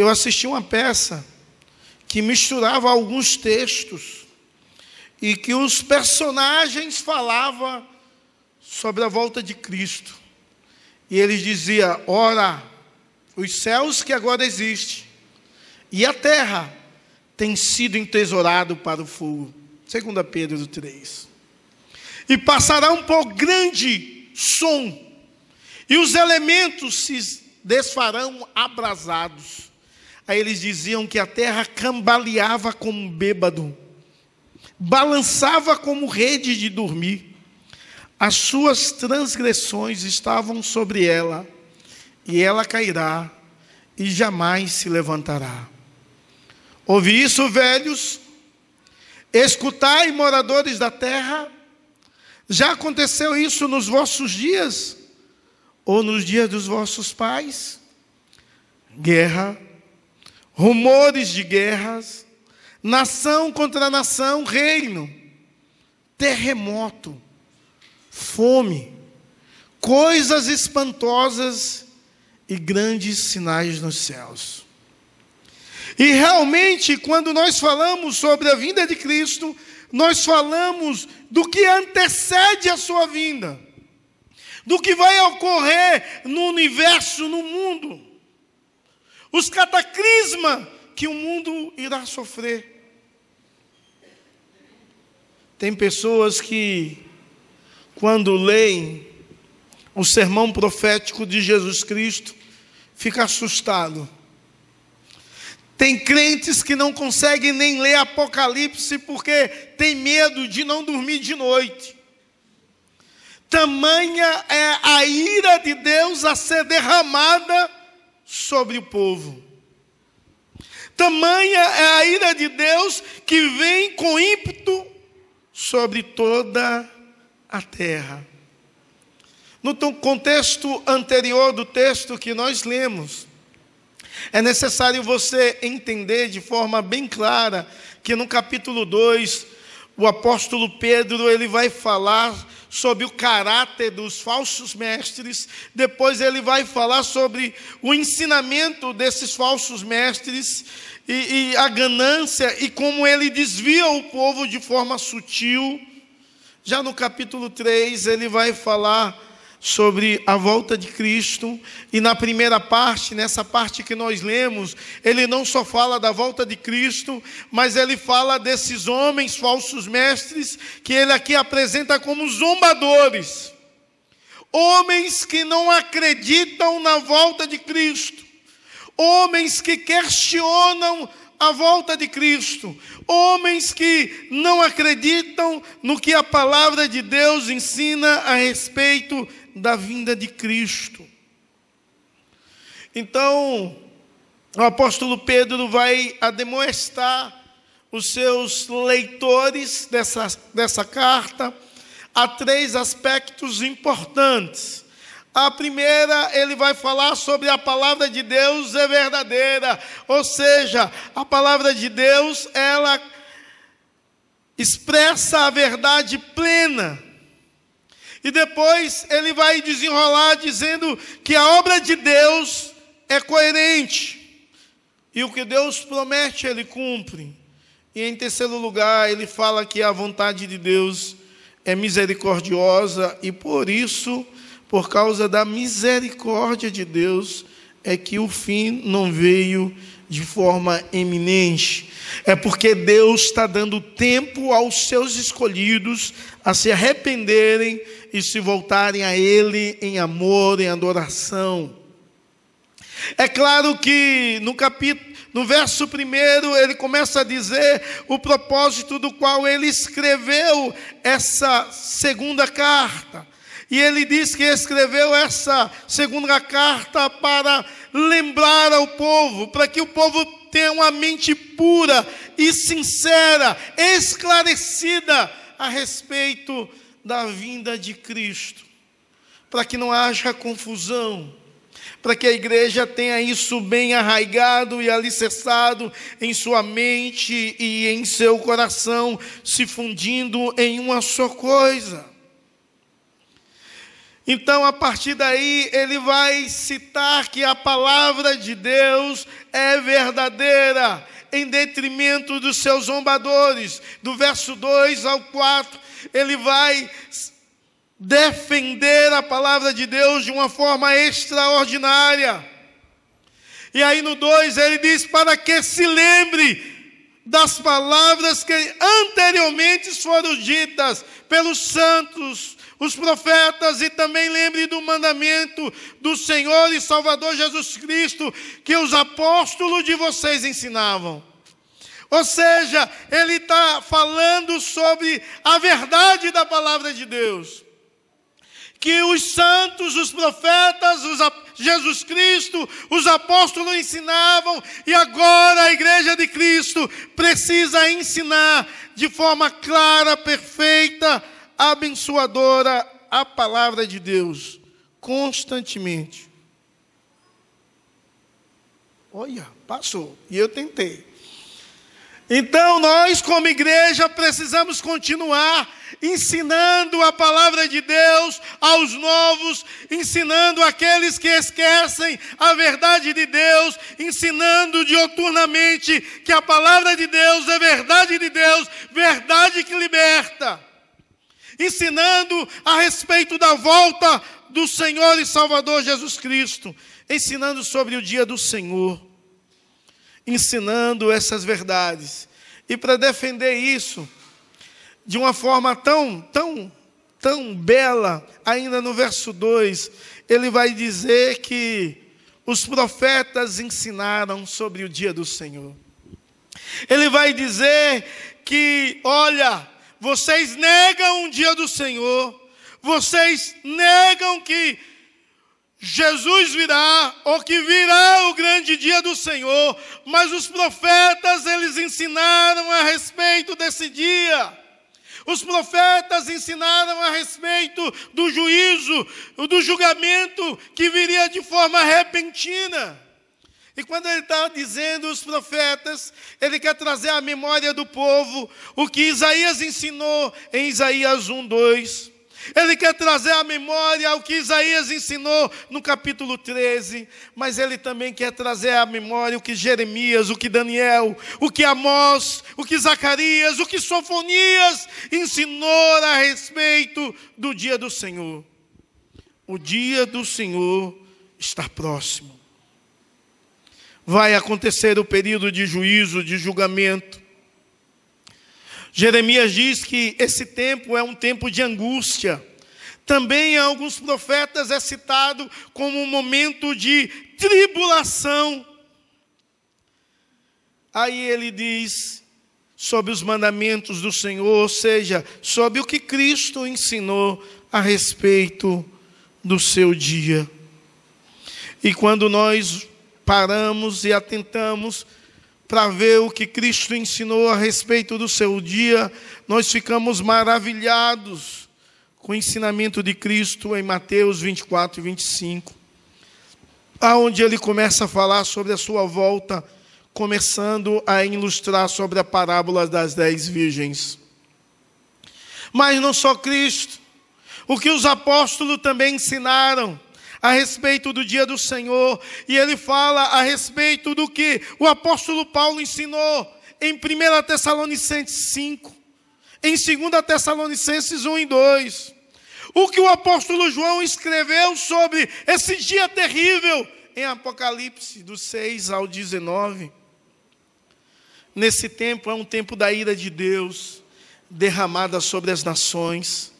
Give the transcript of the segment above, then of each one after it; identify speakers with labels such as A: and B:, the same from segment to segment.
A: eu assisti uma peça que misturava alguns textos e que os personagens falavam sobre a volta de Cristo. E eles diziam: ora, os céus que agora existem e a terra tem sido entesourado para o fogo. 2 Pedro 3. E passará um pó grande som, e os elementos se desfarão abrasados. Aí eles diziam que a terra cambaleava como um bêbado, balançava como rede de dormir. As suas transgressões estavam sobre ela, e ela cairá e jamais se levantará. Ouvi isso, velhos, escutai, moradores da terra, já aconteceu isso nos vossos dias? Ou nos dias dos vossos pais? Guerra, rumores de guerras, nação contra nação, reino, terremoto, fome, coisas espantosas e grandes sinais nos céus. E realmente, quando nós falamos sobre a vinda de Cristo, nós falamos do que antecede a sua vinda, do que vai ocorrer no universo, no mundo, os cataclismas que o mundo irá sofrer. Tem pessoas que, quando leem o sermão profético de Jesus Cristo, fica assustado tem crentes que não conseguem nem ler Apocalipse porque tem medo de não dormir de noite. Tamanha é a ira de Deus a ser derramada sobre o povo. Tamanha é a ira de Deus que vem com ímpeto sobre toda a terra. No contexto anterior do texto que nós lemos, é necessário você entender de forma bem clara que no capítulo 2, o apóstolo Pedro, ele vai falar sobre o caráter dos falsos mestres, depois ele vai falar sobre o ensinamento desses falsos mestres e, e a ganância e como ele desvia o povo de forma sutil. Já no capítulo 3, ele vai falar sobre a volta de Cristo, e na primeira parte, nessa parte que nós lemos, ele não só fala da volta de Cristo, mas ele fala desses homens falsos mestres, que ele aqui apresenta como zombadores, homens que não acreditam na volta de Cristo, homens que questionam a volta de Cristo, homens que não acreditam no que a palavra de Deus ensina a respeito da vinda de Cristo. Então, o apóstolo Pedro vai ademoestar os seus leitores dessa, dessa carta a três aspectos importantes. A primeira, ele vai falar sobre a palavra de Deus é verdadeira, ou seja, a palavra de Deus, ela expressa a verdade plena e depois ele vai desenrolar dizendo que a obra de Deus é coerente. E o que Deus promete, ele cumpre. E em terceiro lugar, ele fala que a vontade de Deus é misericordiosa e por isso, por causa da misericórdia de Deus, é que o fim não veio de forma eminente. É porque Deus está dando tempo aos seus escolhidos a se arrependerem e se voltarem a Ele em amor, em adoração. É claro que no capítulo, no verso primeiro, ele começa a dizer o propósito do qual ele escreveu essa segunda carta. E ele diz que escreveu essa segunda carta para lembrar ao povo, para que o povo tenha uma mente pura e sincera, esclarecida a respeito da vinda de Cristo, para que não haja confusão, para que a igreja tenha isso bem arraigado e alicerçado em sua mente e em seu coração, se fundindo em uma só coisa. Então, a partir daí, ele vai citar que a palavra de Deus é verdadeira, em detrimento dos seus zombadores. Do verso 2 ao 4, ele vai defender a palavra de Deus de uma forma extraordinária. E aí no 2 ele diz: para que se lembre das palavras que anteriormente foram ditas pelos santos, os profetas, e também lembre do mandamento do Senhor e Salvador Jesus Cristo, que os apóstolos de vocês ensinavam. Ou seja, ele está falando sobre a verdade da palavra de Deus que os santos, os profetas, os, Jesus Cristo, os apóstolos ensinavam, e agora a igreja de Cristo precisa ensinar de forma clara, perfeita, abençoadora a palavra de Deus, constantemente. Olha, passou, e eu tentei. Então, nós, como igreja, precisamos continuar ensinando a palavra de Deus aos novos, ensinando aqueles que esquecem a verdade de Deus, ensinando dioturnamente que a palavra de Deus é verdade de Deus, verdade que liberta. Ensinando a respeito da volta do Senhor e Salvador Jesus Cristo, ensinando sobre o dia do Senhor, ensinando essas verdades. E para defender isso, de uma forma tão, tão, tão bela, ainda no verso 2, ele vai dizer que os profetas ensinaram sobre o dia do Senhor. Ele vai dizer que, olha, vocês negam o dia do Senhor, vocês negam que Jesus virá, ou que virá o grande dia do Senhor, mas os profetas, eles ensinaram a respeito desse dia. Os profetas ensinaram a respeito do juízo, do julgamento que viria de forma repentina. E quando ele está dizendo os profetas, ele quer trazer à memória do povo o que Isaías ensinou em Isaías 1, 2. Ele quer trazer à memória o que Isaías ensinou no capítulo 13, mas ele também quer trazer à memória o que Jeremias, o que Daniel, o que Amós, o que Zacarias, o que Sofonias ensinou a respeito do dia do Senhor. O dia do Senhor está próximo. Vai acontecer o período de juízo, de julgamento. Jeremias diz que esse tempo é um tempo de angústia. Também em alguns profetas é citado como um momento de tribulação. Aí ele diz sobre os mandamentos do Senhor, ou seja, sobre o que Cristo ensinou a respeito do seu dia. E quando nós paramos e atentamos para ver o que Cristo ensinou a respeito do seu dia, nós ficamos maravilhados com o ensinamento de Cristo em Mateus 24 e 25, aonde ele começa a falar sobre a sua volta, começando a ilustrar sobre a parábola das dez virgens. Mas não só Cristo, o que os apóstolos também ensinaram, a respeito do dia do Senhor, e ele fala a respeito do que o apóstolo Paulo ensinou em 1 Tessalonicenses 5, em 2 Tessalonicenses 1 e 2. O que o apóstolo João escreveu sobre esse dia terrível em Apocalipse, do 6 ao 19. Nesse tempo é um tempo da ira de Deus derramada sobre as nações.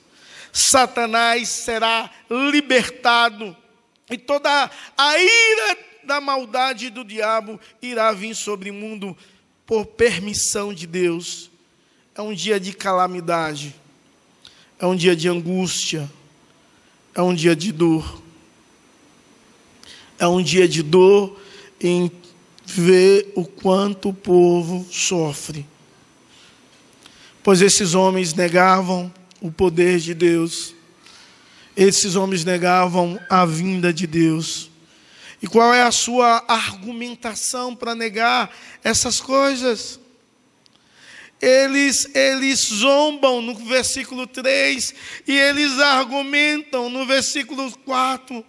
A: Satanás será libertado e toda a ira da maldade do diabo irá vir sobre o mundo por permissão de Deus. É um dia de calamidade, é um dia de angústia, é um dia de dor. É um dia de dor em ver o quanto o povo sofre. Pois esses homens negavam o poder de Deus esses homens negavam a vinda de Deus. E qual é a sua argumentação para negar essas coisas? eles, eles zombam no versículo 3 e eles argumentam no versículo 4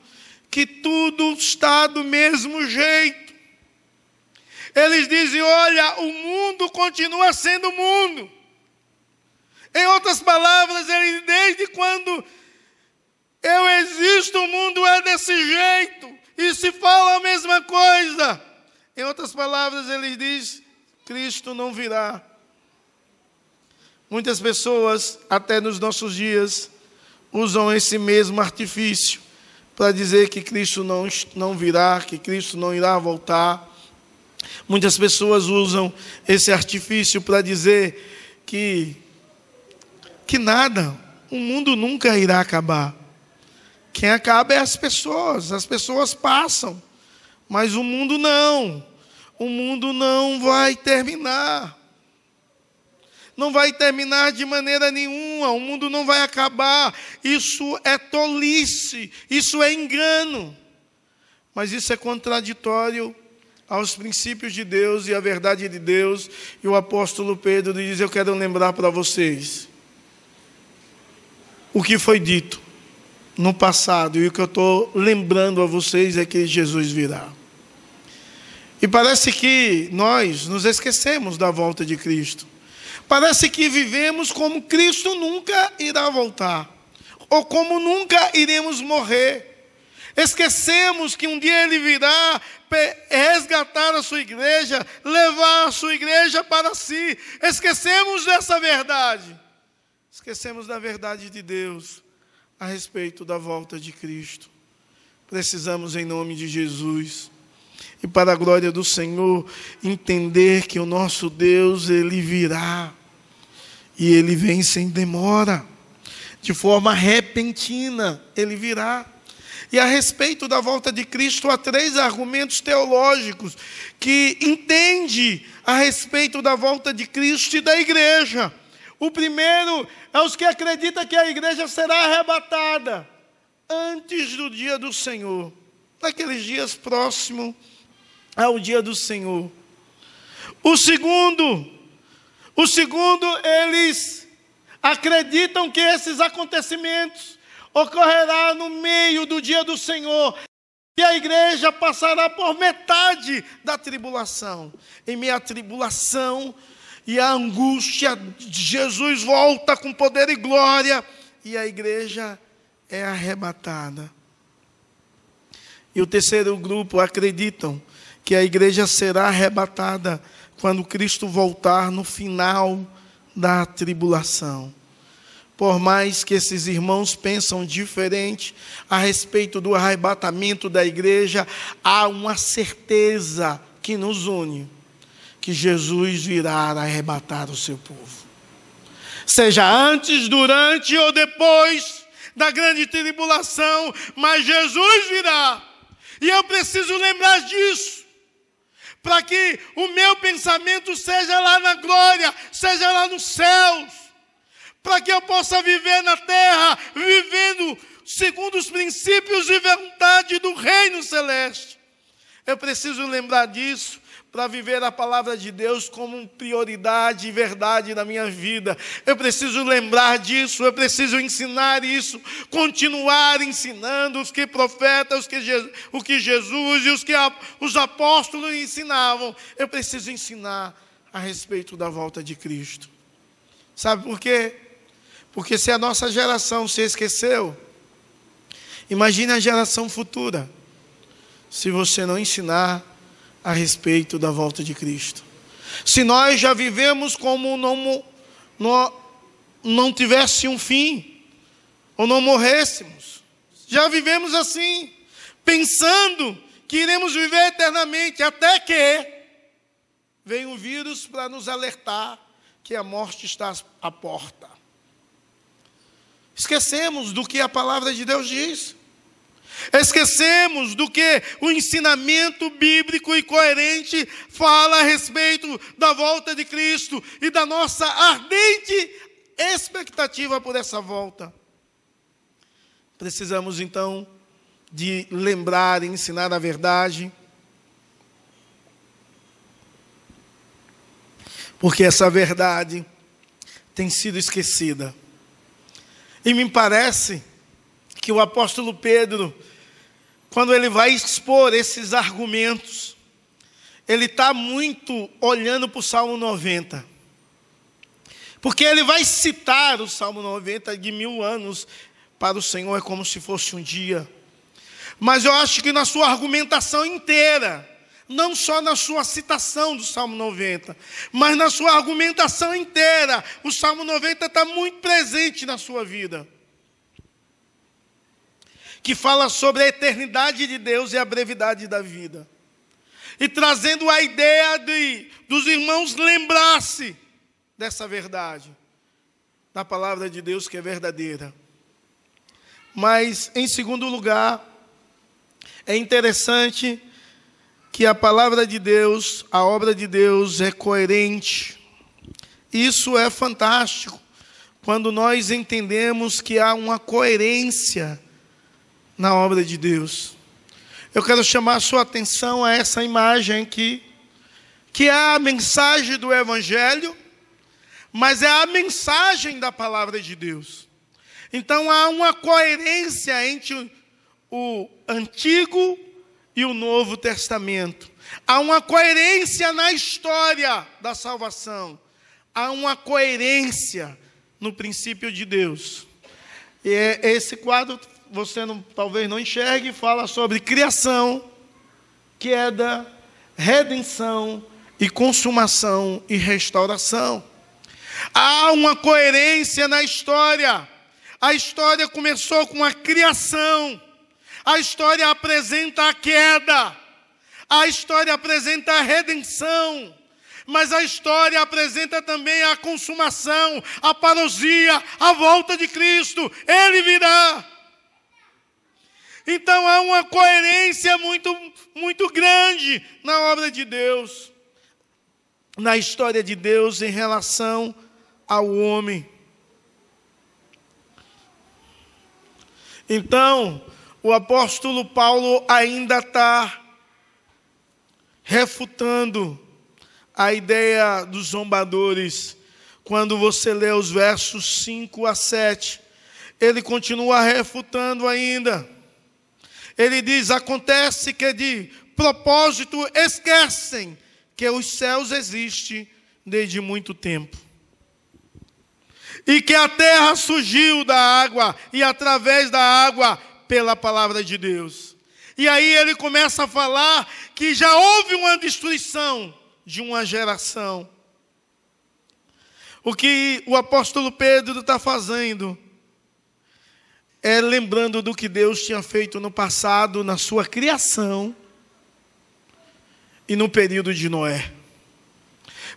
A: que tudo está do mesmo jeito. Eles dizem: olha, o mundo continua sendo mundo. Em outras palavras, ele, desde quando eu existo, o mundo é desse jeito. E se fala a mesma coisa. Em outras palavras, ele diz: Cristo não virá. Muitas pessoas, até nos nossos dias, usam esse mesmo artifício para dizer que Cristo não, não virá, que Cristo não irá voltar. Muitas pessoas usam esse artifício para dizer que, que nada, o mundo nunca irá acabar. Quem acaba é as pessoas, as pessoas passam, mas o mundo não. O mundo não vai terminar não vai terminar de maneira nenhuma, o mundo não vai acabar. Isso é tolice, isso é engano. Mas isso é contraditório aos princípios de Deus e à verdade de Deus. E o apóstolo Pedro diz: Eu quero lembrar para vocês o que foi dito no passado, e o que eu estou lembrando a vocês é que Jesus virá. E parece que nós nos esquecemos da volta de Cristo. Parece que vivemos como Cristo nunca irá voltar, ou como nunca iremos morrer. Esquecemos que um dia Ele virá resgatar a sua igreja, levar a sua igreja para si. Esquecemos dessa verdade. Esquecemos da verdade de Deus a respeito da volta de Cristo. Precisamos, em nome de Jesus, e para a glória do Senhor, entender que o nosso Deus, Ele virá e ele vem sem demora, de forma repentina, ele virá. E a respeito da volta de Cristo, há três argumentos teológicos que entende a respeito da volta de Cristo e da igreja. O primeiro é os que acreditam que a igreja será arrebatada antes do dia do Senhor, naqueles dias próximos ao dia do Senhor. O segundo o segundo, eles acreditam que esses acontecimentos ocorrerá no meio do dia do Senhor. E a igreja passará por metade da tribulação. Em meio à tribulação e à angústia, Jesus volta com poder e glória e a igreja é arrebatada. E o terceiro grupo acreditam que a igreja será arrebatada quando Cristo voltar no final da tribulação. Por mais que esses irmãos pensam diferente a respeito do arrebatamento da igreja, há uma certeza que nos une, que Jesus virá arrebatar o seu povo. Seja antes, durante ou depois da grande tribulação, mas Jesus virá. E eu preciso lembrar disso para que o meu pensamento seja lá na glória, seja lá nos céus, para que eu possa viver na terra, vivendo segundo os princípios e vontade do reino celeste. Eu preciso lembrar disso, para viver a palavra de Deus como prioridade e verdade na minha vida. Eu preciso lembrar disso, eu preciso ensinar isso, continuar ensinando os que profetas, os que o que Jesus e os que os apóstolos ensinavam. Eu preciso ensinar a respeito da volta de Cristo. Sabe por quê? Porque se a nossa geração se esqueceu, imagine a geração futura. Se você não ensinar a respeito da volta de Cristo. Se nós já vivemos como não, não, não tivesse um fim, ou não morrêssemos, já vivemos assim, pensando que iremos viver eternamente, até que vem um vírus para nos alertar que a morte está à porta. Esquecemos do que a palavra de Deus diz. Esquecemos do que o ensinamento bíblico e coerente fala a respeito da volta de Cristo e da nossa ardente expectativa por essa volta. Precisamos então de lembrar e ensinar a verdade. porque essa verdade tem sido esquecida. E me parece que o apóstolo Pedro, quando ele vai expor esses argumentos, ele está muito olhando para o Salmo 90. Porque ele vai citar o Salmo 90 de mil anos para o Senhor, é como se fosse um dia. Mas eu acho que na sua argumentação inteira, não só na sua citação do Salmo 90, mas na sua argumentação inteira, o Salmo 90 está muito presente na sua vida. Que fala sobre a eternidade de Deus e a brevidade da vida. E trazendo a ideia de dos irmãos lembrar-se dessa verdade, da palavra de Deus que é verdadeira. Mas, em segundo lugar, é interessante que a palavra de Deus, a obra de Deus é coerente. Isso é fantástico quando nós entendemos que há uma coerência na obra de Deus. Eu quero chamar a sua atenção a essa imagem aqui, que é a mensagem do Evangelho, mas é a mensagem da palavra de Deus. Então há uma coerência entre o Antigo e o Novo Testamento. Há uma coerência na história da salvação. Há uma coerência no princípio de Deus. E é esse quadro você não, talvez não enxergue, fala sobre criação, queda, redenção e consumação e restauração. Há uma coerência na história. A história começou com a criação. A história apresenta a queda, a história apresenta a redenção, mas a história apresenta também a consumação, a parousia, a volta de Cristo, Ele virá. Então há uma coerência muito, muito grande na obra de Deus, na história de Deus em relação ao homem. Então, o apóstolo Paulo ainda está refutando a ideia dos zombadores. Quando você lê os versos 5 a 7, ele continua refutando ainda. Ele diz: Acontece que de propósito esquecem que os céus existem desde muito tempo. E que a terra surgiu da água, e através da água pela palavra de Deus. E aí ele começa a falar que já houve uma destruição de uma geração. O que o apóstolo Pedro está fazendo é lembrando do que Deus tinha feito no passado, na sua criação e no período de Noé.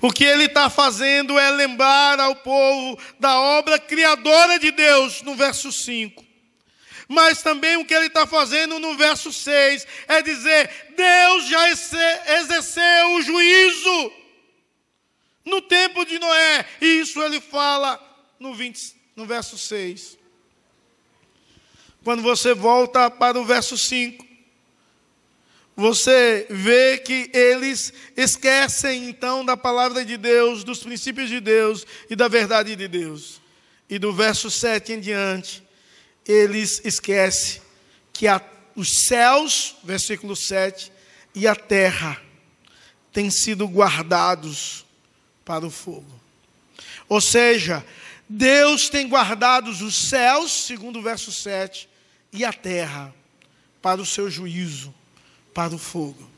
A: O que ele está fazendo é lembrar ao povo da obra criadora de Deus, no verso 5. Mas também o que ele está fazendo no verso 6 é dizer: Deus já exerceu o juízo no tempo de Noé. E isso ele fala no, 20, no verso 6. Quando você volta para o verso 5, você vê que eles esquecem então da palavra de Deus, dos princípios de Deus e da verdade de Deus. E do verso 7 em diante, eles esquecem que a, os céus, versículo 7, e a terra têm sido guardados para o fogo. Ou seja, Deus tem guardado os céus, segundo o verso 7, e a terra para o seu juízo, para o fogo.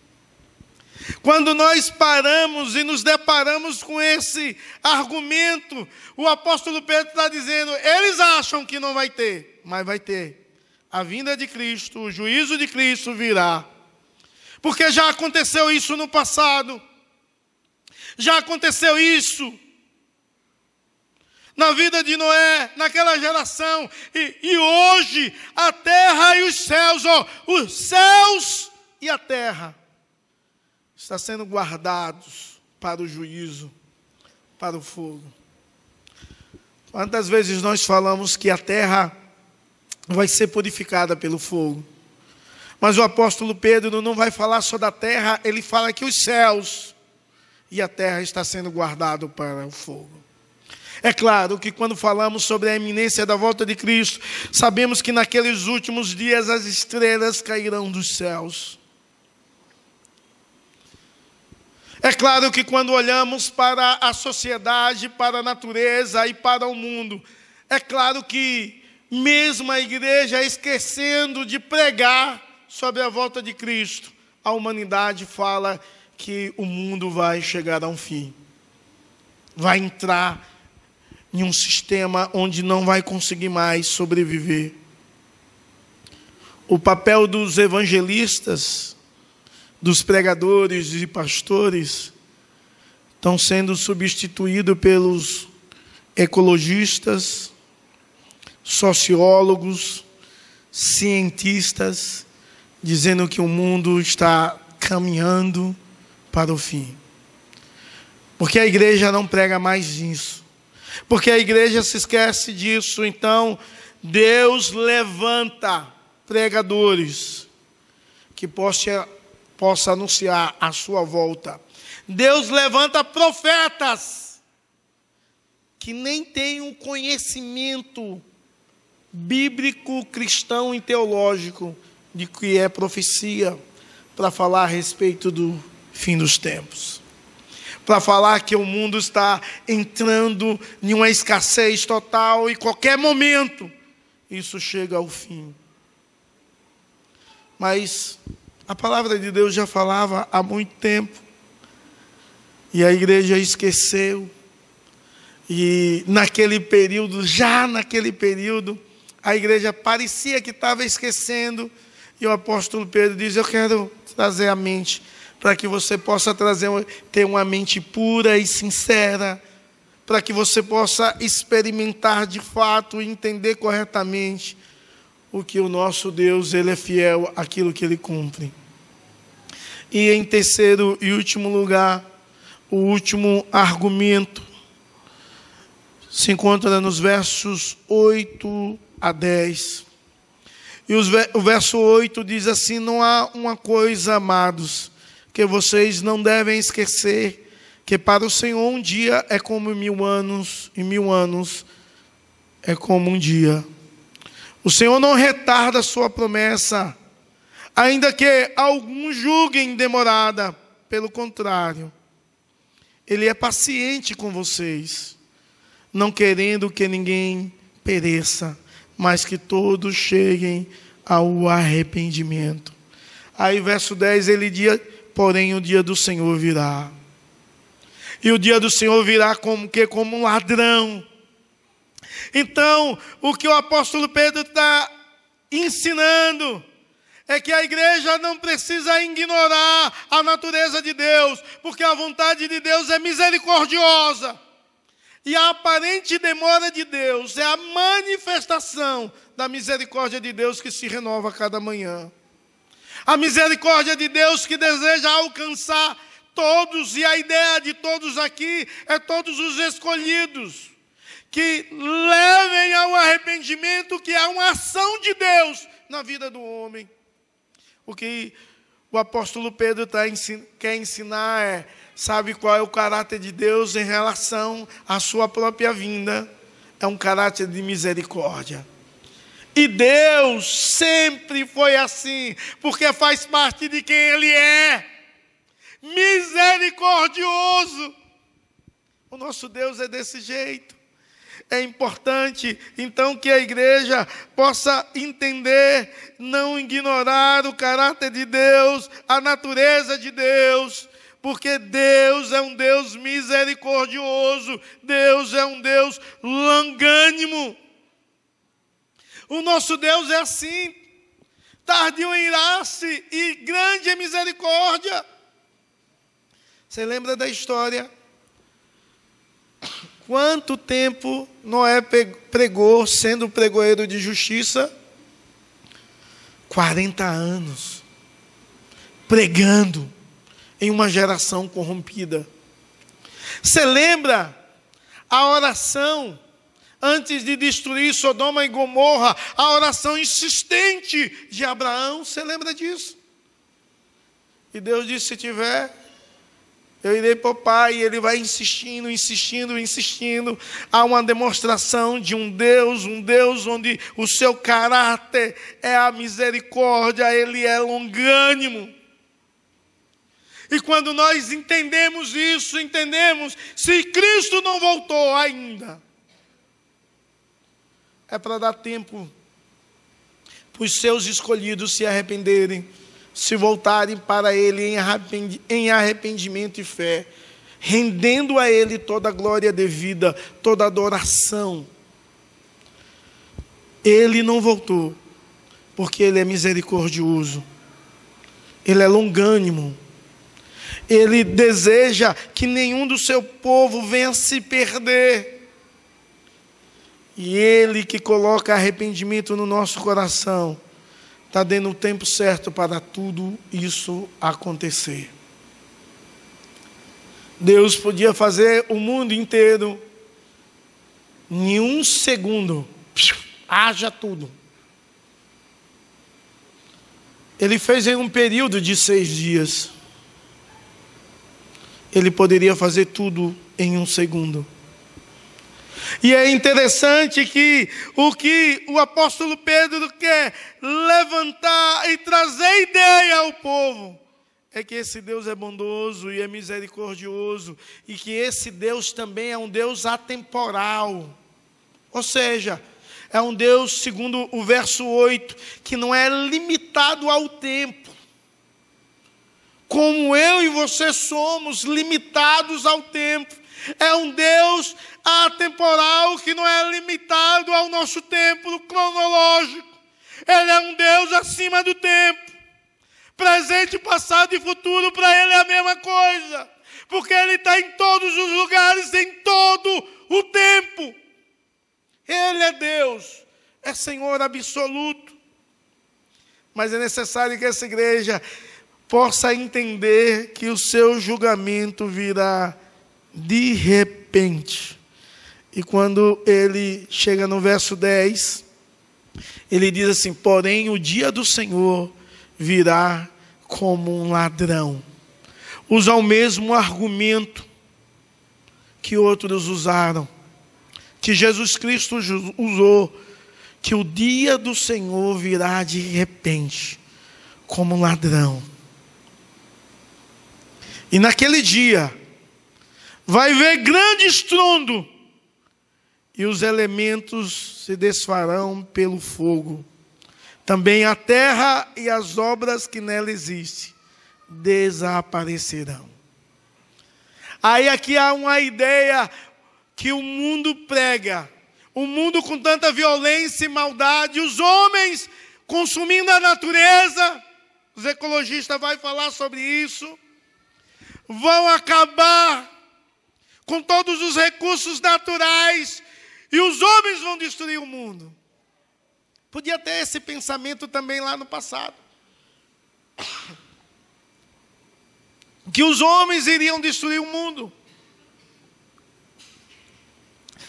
A: Quando nós paramos e nos deparamos com esse argumento, o apóstolo Pedro está dizendo: eles acham que não vai ter, mas vai ter. A vinda de Cristo, o juízo de Cristo virá. Porque já aconteceu isso no passado, já aconteceu isso na vida de Noé, naquela geração, e, e hoje a terra e os céus, ó, os céus e a terra está sendo guardados para o juízo, para o fogo. Quantas vezes nós falamos que a terra vai ser purificada pelo fogo? Mas o apóstolo Pedro não vai falar só da terra, ele fala que os céus e a terra está sendo guardada para o fogo. É claro que quando falamos sobre a iminência da volta de Cristo, sabemos que naqueles últimos dias as estrelas cairão dos céus. É claro que quando olhamos para a sociedade, para a natureza e para o mundo, é claro que mesmo a igreja esquecendo de pregar sobre a volta de Cristo, a humanidade fala que o mundo vai chegar a um fim. Vai entrar em um sistema onde não vai conseguir mais sobreviver. O papel dos evangelistas, dos pregadores e pastores, estão sendo substituído pelos ecologistas, sociólogos, cientistas, dizendo que o mundo está caminhando para o fim. Porque a igreja não prega mais isso. Porque a igreja se esquece disso, então Deus levanta pregadores que possa, possa anunciar a sua volta. Deus levanta profetas que nem têm um conhecimento bíblico, cristão e teológico de que é profecia para falar a respeito do fim dos tempos para falar que o mundo está entrando em uma escassez total e qualquer momento isso chega ao fim. Mas a palavra de Deus já falava há muito tempo e a igreja esqueceu. E naquele período, já naquele período, a igreja parecia que estava esquecendo. E o apóstolo Pedro diz: Eu quero trazer à mente para que você possa trazer, ter uma mente pura e sincera, para que você possa experimentar de fato e entender corretamente o que o nosso Deus, ele é fiel àquilo que ele cumpre. E em terceiro e último lugar, o último argumento se encontra nos versos 8 a 10. E o verso 8 diz assim: Não há uma coisa, amados, que vocês não devem esquecer que para o Senhor um dia é como mil anos, e mil anos é como um dia. O Senhor não retarda a sua promessa, ainda que alguns julguem demorada, pelo contrário, Ele é paciente com vocês, não querendo que ninguém pereça, mas que todos cheguem ao arrependimento. Aí, verso 10, ele diz porém o dia do Senhor virá. E o dia do Senhor virá como que como um ladrão. Então, o que o apóstolo Pedro está ensinando é que a igreja não precisa ignorar a natureza de Deus, porque a vontade de Deus é misericordiosa. E a aparente demora de Deus é a manifestação da misericórdia de Deus que se renova a cada manhã. A misericórdia de Deus que deseja alcançar todos, e a ideia de todos aqui é todos os escolhidos, que levem ao arrependimento, que é uma ação de Deus na vida do homem. O que o apóstolo Pedro tá, quer ensinar é: sabe qual é o caráter de Deus em relação à sua própria vinda? É um caráter de misericórdia. E Deus sempre foi assim, porque faz parte de quem Ele é. Misericordioso. O nosso Deus é desse jeito. É importante, então, que a igreja possa entender, não ignorar o caráter de Deus, a natureza de Deus, porque Deus é um Deus misericordioso, Deus é um Deus longânimo. O nosso Deus é assim, tardio em irar-se e grande em misericórdia. Você lembra da história? Quanto tempo Noé pregou sendo pregoeiro de justiça? 40 anos. Pregando em uma geração corrompida. Você lembra a oração antes de destruir Sodoma e Gomorra, a oração insistente de Abraão, você lembra disso? E Deus disse: se tiver, Eu irei para o Pai, e ele vai insistindo, insistindo, insistindo. Há uma demonstração de um Deus, um Deus onde o seu caráter é a misericórdia, ele é longânimo. E quando nós entendemos isso, entendemos, se Cristo não voltou ainda, é para dar tempo para os seus escolhidos se arrependerem, se voltarem para Ele em arrependimento e fé, rendendo a Ele toda a glória devida, toda adoração. Ele não voltou, porque Ele é misericordioso, Ele é longânimo ele deseja que nenhum do seu povo venha se perder. E Ele que coloca arrependimento no nosso coração, está dando o tempo certo para tudo isso acontecer. Deus podia fazer o mundo inteiro em um segundo, haja tudo. Ele fez em um período de seis dias ele poderia fazer tudo em um segundo. E é interessante que o que o apóstolo Pedro quer levantar e trazer ideia ao povo é que esse Deus é bondoso e é misericordioso e que esse Deus também é um Deus atemporal. Ou seja, é um Deus, segundo o verso 8, que não é limitado ao tempo como eu e você somos limitados ao tempo. É um Deus atemporal que não é limitado ao nosso tempo cronológico. Ele é um Deus acima do tempo. Presente, passado e futuro, para Ele é a mesma coisa. Porque Ele está em todos os lugares, em todo o tempo. Ele é Deus, é Senhor absoluto. Mas é necessário que essa igreja possa entender que o seu julgamento virá de repente. E quando ele chega no verso 10, ele diz assim: Porém, o dia do Senhor virá como um ladrão. Usa o mesmo argumento que outros usaram, que Jesus Cristo usou, que o dia do Senhor virá de repente, como um ladrão. E naquele dia vai ver grande estrondo, e os elementos se desfarão pelo fogo. Também a terra e as obras que nela existem desaparecerão. Aí aqui há uma ideia que o mundo prega. O mundo com tanta violência e maldade, os homens consumindo a natureza. Os ecologistas vão falar sobre isso vão acabar com todos os recursos naturais e os homens vão destruir o mundo. Podia ter esse pensamento também lá no passado. Que os homens iriam destruir o mundo.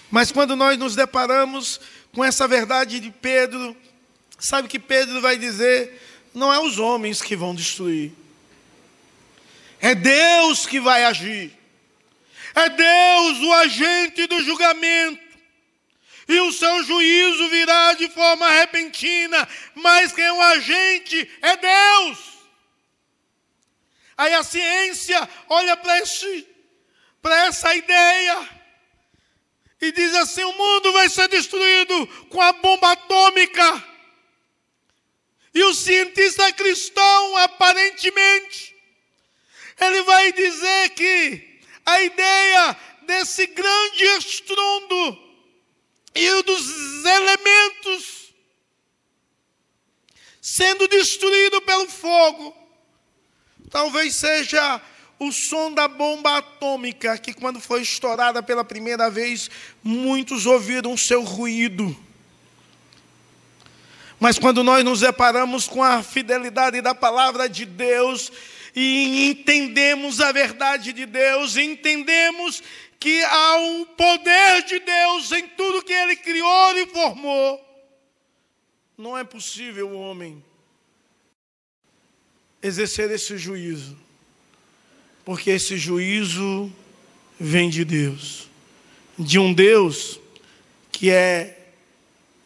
A: Mas quando nós nos deparamos com essa verdade de Pedro, sabe que Pedro vai dizer: não é os homens que vão destruir, é Deus que vai agir. É Deus o agente do julgamento. E o seu juízo virá de forma repentina, mas quem é o agente é Deus. Aí a ciência olha para para essa ideia e diz assim: o mundo vai ser destruído com a bomba atômica. E o cientista cristão, aparentemente, ele vai dizer que a ideia desse grande estrondo e dos elementos sendo destruído pelo fogo, talvez seja o som da bomba atômica, que quando foi estourada pela primeira vez, muitos ouviram seu ruído. Mas quando nós nos deparamos com a fidelidade da palavra de Deus, e entendemos a verdade de Deus, entendemos que há um poder de Deus em tudo que Ele criou e formou. Não é possível o homem exercer esse juízo. Porque esse juízo vem de Deus. De um Deus que é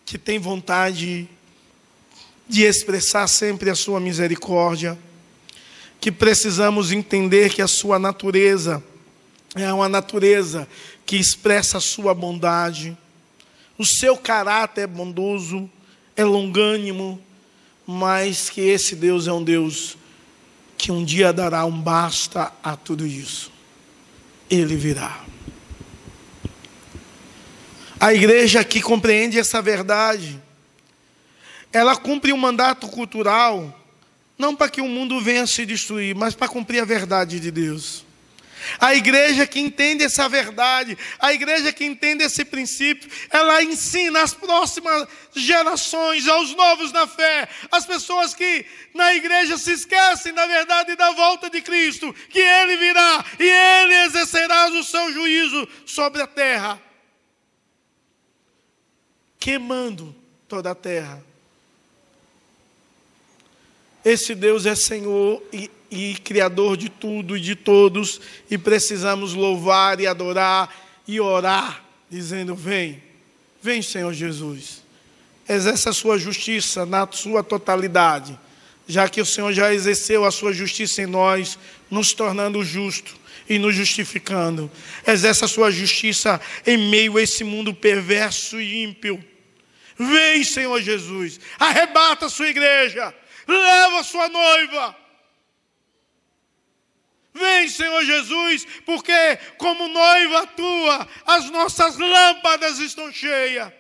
A: que tem vontade de expressar sempre a sua misericórdia, que precisamos entender que a sua natureza é uma natureza que expressa a sua bondade, o seu caráter é bondoso, é longânimo, mas que esse Deus é um Deus que um dia dará um basta a tudo isso. Ele virá. A igreja que compreende essa verdade, ela cumpre um mandato cultural, não para que o mundo venha se destruir, mas para cumprir a verdade de Deus. A igreja que entende essa verdade, a igreja que entende esse princípio, ela ensina às próximas gerações, aos novos na fé, as pessoas que na igreja se esquecem da verdade e da volta de Cristo, que Ele virá e Ele exercerá o seu juízo sobre a terra, queimando toda a terra. Esse Deus é Senhor e e Criador de tudo e de todos, e precisamos louvar e adorar e orar, dizendo: Vem, vem, Senhor Jesus, exerça a sua justiça na sua totalidade, já que o Senhor já exerceu a sua justiça em nós, nos tornando justo e nos justificando. Exerça a sua justiça em meio a esse mundo perverso e ímpio. Vem, Senhor Jesus, arrebata a sua igreja, leva a sua noiva Vem, Senhor Jesus, porque como noiva tua, as nossas lâmpadas estão cheias.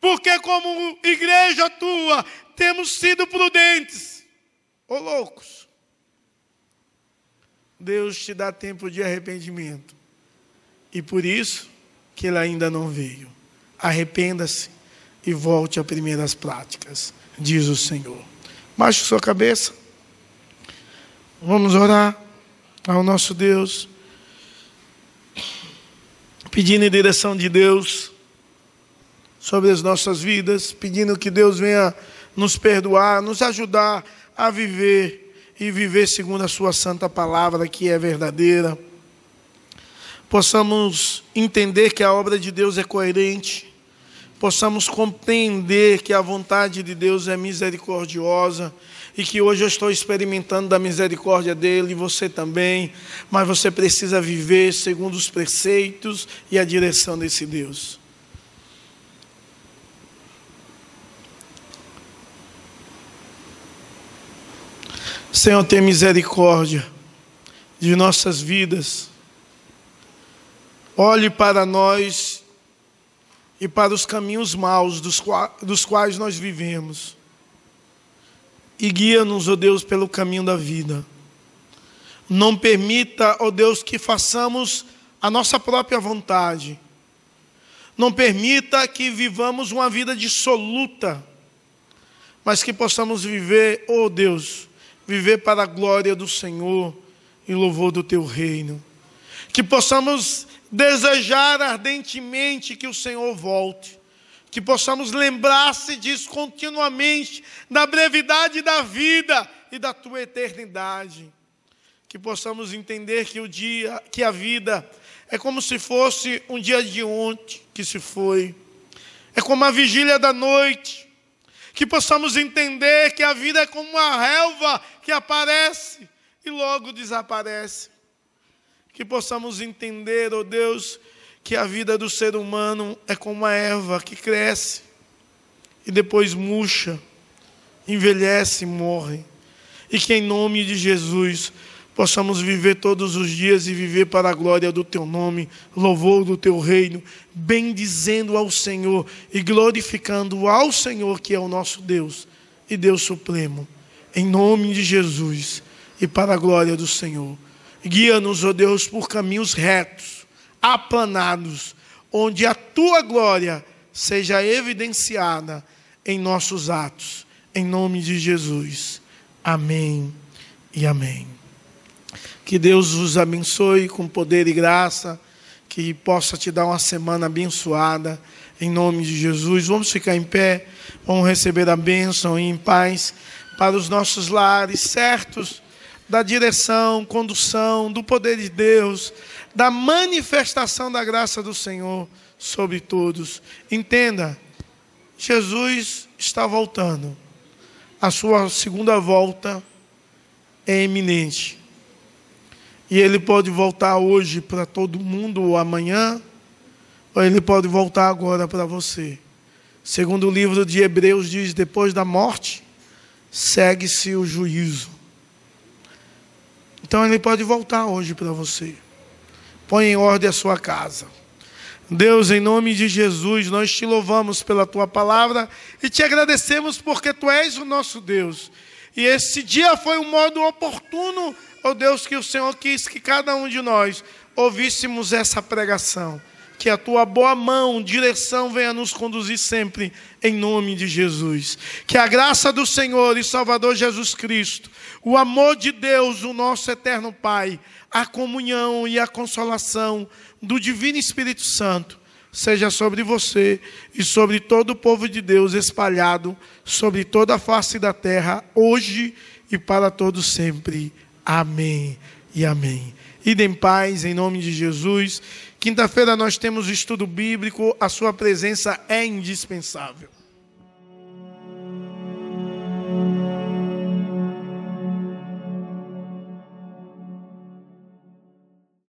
A: Porque como igreja tua, temos sido prudentes ou loucos. Deus te dá tempo de arrependimento. E por isso que ele ainda não veio. Arrependa-se e volte a primeiras práticas, diz o Senhor. Baixe sua cabeça. Vamos orar ao nosso Deus, pedindo a direção de Deus sobre as nossas vidas, pedindo que Deus venha nos perdoar, nos ajudar a viver e viver segundo a Sua santa palavra, que é verdadeira. Possamos entender que a obra de Deus é coerente, possamos compreender que a vontade de Deus é misericordiosa e que hoje eu estou experimentando da misericórdia dele, e você também, mas você precisa viver segundo os preceitos e a direção desse Deus. Senhor, tem misericórdia de nossas vidas. Olhe para nós e para os caminhos maus dos quais nós vivemos e guia-nos, ó oh Deus, pelo caminho da vida. Não permita, ó oh Deus, que façamos a nossa própria vontade. Não permita que vivamos uma vida dissoluta, mas que possamos viver, ó oh Deus, viver para a glória do Senhor e louvor do teu reino. Que possamos desejar ardentemente que o Senhor volte que possamos lembrar-se disso continuamente, da brevidade da vida e da tua eternidade. Que possamos entender que o dia, que a vida é como se fosse um dia de ontem que se foi. É como a vigília da noite. Que possamos entender que a vida é como uma relva que aparece e logo desaparece. Que possamos entender, ó oh Deus, que a vida do ser humano é como uma erva que cresce e depois murcha, envelhece e morre. E que em nome de Jesus possamos viver todos os dias e viver para a glória do teu nome, louvor do teu reino, bendizendo ao Senhor e glorificando ao Senhor que é o nosso Deus e Deus supremo. Em nome de Jesus e para a glória do Senhor. Guia-nos, ó Deus, por caminhos retos aplanados, onde a tua glória seja evidenciada em nossos atos. Em nome de Jesus. Amém e amém. Que Deus os abençoe com poder e graça, que possa te dar uma semana abençoada, em nome de Jesus. Vamos ficar em pé, vamos receber a bênção e em paz para os nossos lares, certos da direção, condução, do poder de Deus, da manifestação da graça do Senhor sobre todos. Entenda, Jesus está voltando. A sua segunda volta é eminente. E ele pode voltar hoje para todo mundo ou amanhã, ou ele pode voltar agora para você. Segundo o livro de Hebreus diz, depois da morte, segue-se o juízo. Então ele pode voltar hoje para você. Põe em ordem a sua casa. Deus, em nome de Jesus, nós te louvamos pela tua palavra e te agradecemos porque tu és o nosso Deus. E esse dia foi um modo oportuno, ó oh Deus, que o Senhor quis que cada um de nós ouvíssemos essa pregação. Que a tua boa mão, direção venha nos conduzir sempre, em nome de Jesus. Que a graça do Senhor e Salvador Jesus Cristo, o amor de Deus, o nosso eterno Pai, a comunhão e a consolação do Divino Espírito Santo seja sobre você e sobre todo o povo de Deus espalhado sobre toda a face da terra, hoje e para todos sempre. Amém e amém. Idem paz, em nome de Jesus. Quinta-feira nós temos estudo bíblico, a sua presença é indispensável.